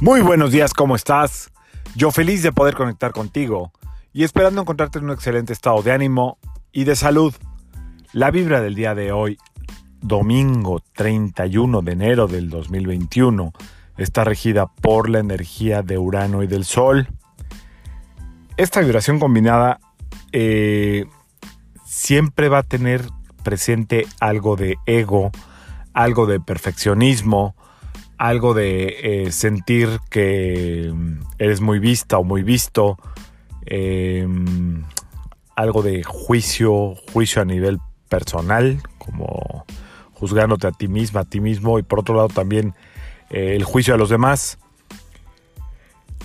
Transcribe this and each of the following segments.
Muy buenos días, ¿cómo estás? Yo feliz de poder conectar contigo y esperando encontrarte en un excelente estado de ánimo y de salud. La vibra del día de hoy, domingo 31 de enero del 2021, está regida por la energía de Urano y del Sol. Esta vibración combinada eh, siempre va a tener presente algo de ego, algo de perfeccionismo, algo de eh, sentir que mm, eres muy vista o muy visto, em, algo de juicio, juicio a nivel personal, como juzgándote a ti misma, a ti mismo, y por otro lado también eh, el juicio a los demás.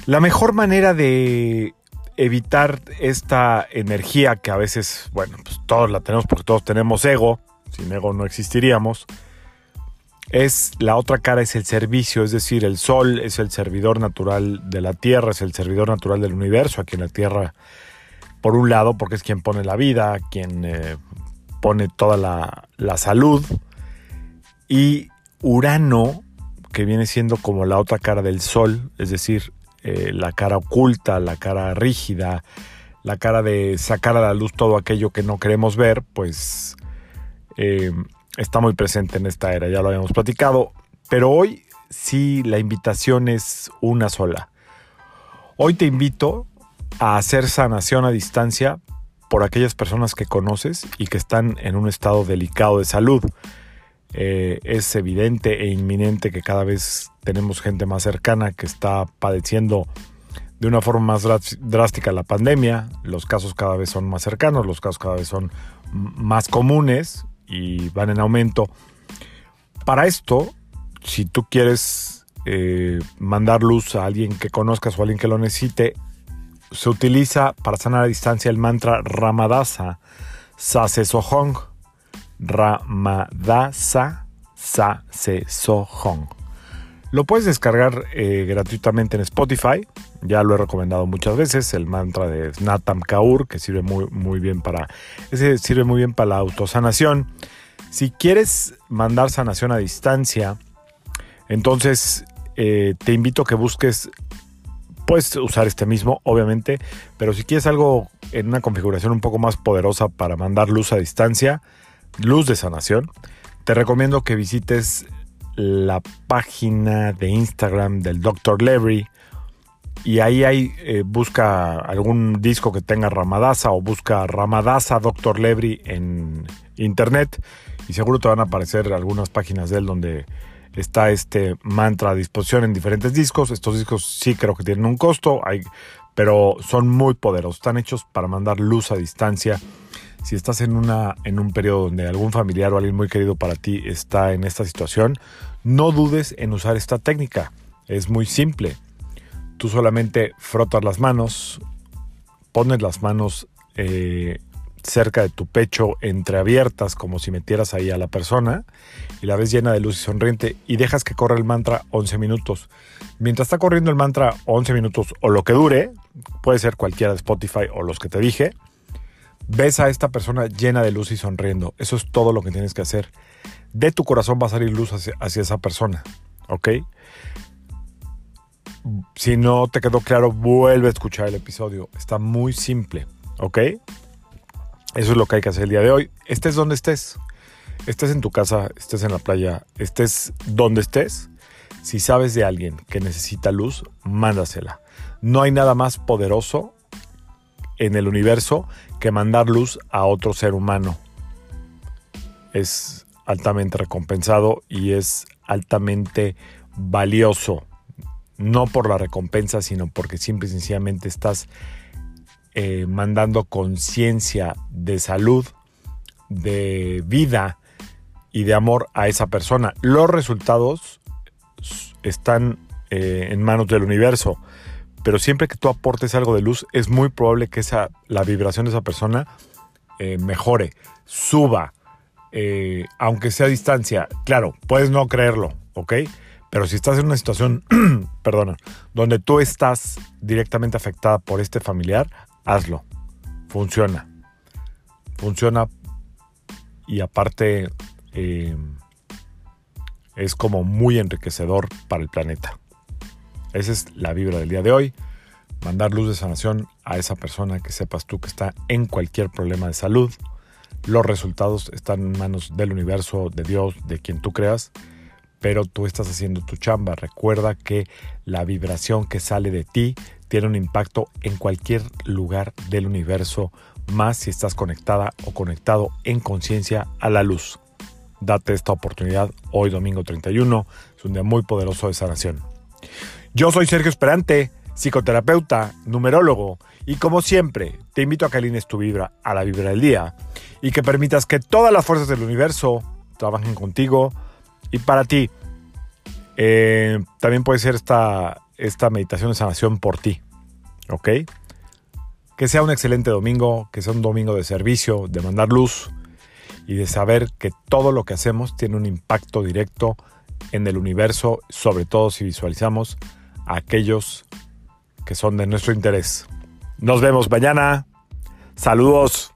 La mejor manera de evitar esta energía que a veces, bueno, pues todos la tenemos porque todos tenemos ego, sin ego no existiríamos, es la otra cara es el servicio, es decir, el sol es el servidor natural de la Tierra, es el servidor natural del universo, aquí en la Tierra, por un lado, porque es quien pone la vida, quien eh, pone toda la, salud, y Urano, que viene siendo como la otra cara del sol, es decir, eh, la cara oculta, la cara rígida, la cara de sacar a la luz todo aquello que no queremos ver, pues eh, está muy presente en esta era, ya lo habíamos platicado, pero hoy sí la invitación es una sola. Hoy te invito a hacer sanación a distancia por aquellas personas que conoces y que están en un estado delicado de salud. Eh, es evidente e inminente que cada vez tenemos gente más cercana que está padeciendo de una forma más drástica la pandemia. Los casos cada vez son más cercanos, los casos cada vez son más comunes y van en aumento. Para esto, si tú quieres eh, mandar luz a alguien que conozcas o a alguien que lo necesite, se utiliza para sanar a distancia el mantra Ramadasa Sase Sohong. Ramadasa Sase Sohong. Lo puedes descargar eh, gratuitamente en Spotify. Ya lo he recomendado muchas veces. El mantra de Natam Kaur, que sirve muy, muy bien para. Ese sirve muy bien para la autosanación. Si quieres mandar sanación a distancia, entonces eh, te invito a que busques. Puedes usar este mismo, obviamente, pero si quieres algo en una configuración un poco más poderosa para mandar luz a distancia, luz de sanación, te recomiendo que visites la página de Instagram del Dr. Levry y ahí hay, eh, busca algún disco que tenga Ramadasa o busca Ramadasa Dr. Levry en internet y seguro te van a aparecer algunas páginas de él donde está este mantra a disposición en diferentes discos. Estos discos sí creo que tienen un costo, pero son muy poderosos, están hechos para mandar luz a distancia si estás en, una, en un periodo donde algún familiar o alguien muy querido para ti está en esta situación, no dudes en usar esta técnica. Es muy simple. Tú solamente frotas las manos, pones las manos eh, cerca de tu pecho, entreabiertas, como si metieras ahí a la persona, y la ves llena de luz y sonriente, y dejas que corra el mantra 11 minutos. Mientras está corriendo el mantra 11 minutos o lo que dure, puede ser cualquiera de Spotify o los que te dije, ves a esta persona llena de luz y sonriendo. Eso es todo lo que tienes que hacer. De tu corazón va a salir luz hacia, esa persona. ¿Ok? Si no te quedó claro, vuelve a escuchar el episodio. Está muy simple. ¿Ok? Eso es lo que hay que hacer el día de hoy. Estés donde estés. Estés en tu casa, estés en la playa, estés donde estés. Si sabes de alguien que necesita luz, mándasela. No hay nada más poderoso en el universo que mandar luz a otro ser humano. Es altamente recompensado y es altamente valioso. No por la recompensa, sino porque simple y sencillamente estás eh, mandando conciencia de salud, de vida y de amor a esa persona. Los resultados están eh, en manos del universo pero siempre que tú aportes algo de luz, es muy probable que esa, la vibración de esa persona eh, mejore, suba, aunque sea a distancia. Claro, puedes no creerlo, ¿ok? Pero si estás en una situación, perdona, donde tú estás directamente afectada por este familiar, hazlo. Funciona. Funciona y aparte eh, es como muy enriquecedor para el planeta. Esa es la vibra del día de hoy. Mandar luz de sanación a esa persona que sepas tú que está en cualquier problema de salud. Los resultados están en manos del universo, de Dios, de quien tú creas, pero tú estás haciendo tu chamba. Recuerda que la vibración que sale de ti tiene un impacto en cualquier lugar del universo, más si estás conectada o conectado en conciencia a la luz. Date esta oportunidad hoy domingo 31, es un día muy poderoso de sanación. Yo soy Sergio Esperante, psicoterapeuta, numerólogo, y como siempre, te invito a que alines tu vibra a la vibra del día y que permitas que todas las fuerzas del universo trabajen contigo y para ti. Eh, también puede ser esta, esta meditación de sanación por ti. ¿Ok? Que sea un excelente domingo, que sea un domingo de servicio, de mandar luz y de saber que todo lo que hacemos tiene un impacto directo en el universo, sobre todo si visualizamos a aquellos que son de nuestro interés. Nos vemos mañana. Saludos.